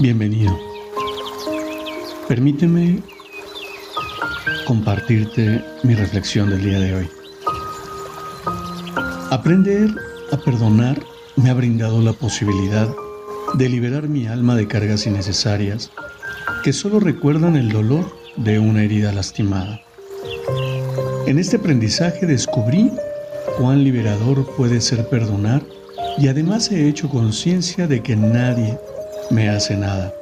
Bienvenido. Permíteme compartirte mi reflexión del día de hoy. Aprender a perdonar me ha brindado la posibilidad de liberar mi alma de cargas innecesarias que solo recuerdan el dolor de una herida lastimada. En este aprendizaje descubrí cuán liberador puede ser perdonar y además he hecho conciencia de que nadie me hace nada.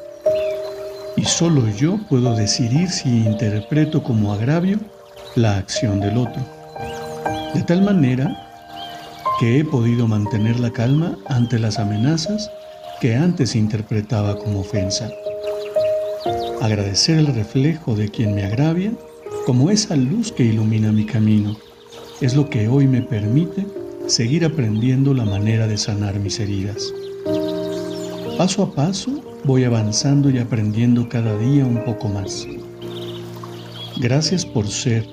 Y solo yo puedo decidir si interpreto como agravio la acción del otro. De tal manera que he podido mantener la calma ante las amenazas que antes interpretaba como ofensa. Agradecer el reflejo de quien me agravia como esa luz que ilumina mi camino es lo que hoy me permite seguir aprendiendo la manera de sanar mis heridas. Paso a paso voy avanzando y aprendiendo cada día un poco más. Gracias por ser,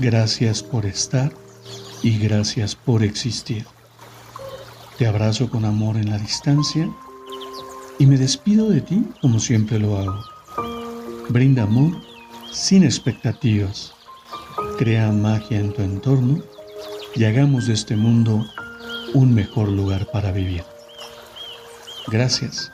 gracias por estar y gracias por existir. Te abrazo con amor en la distancia y me despido de ti como siempre lo hago. Brinda amor sin expectativas. Crea magia en tu entorno y hagamos de este mundo un mejor lugar para vivir. Gracias.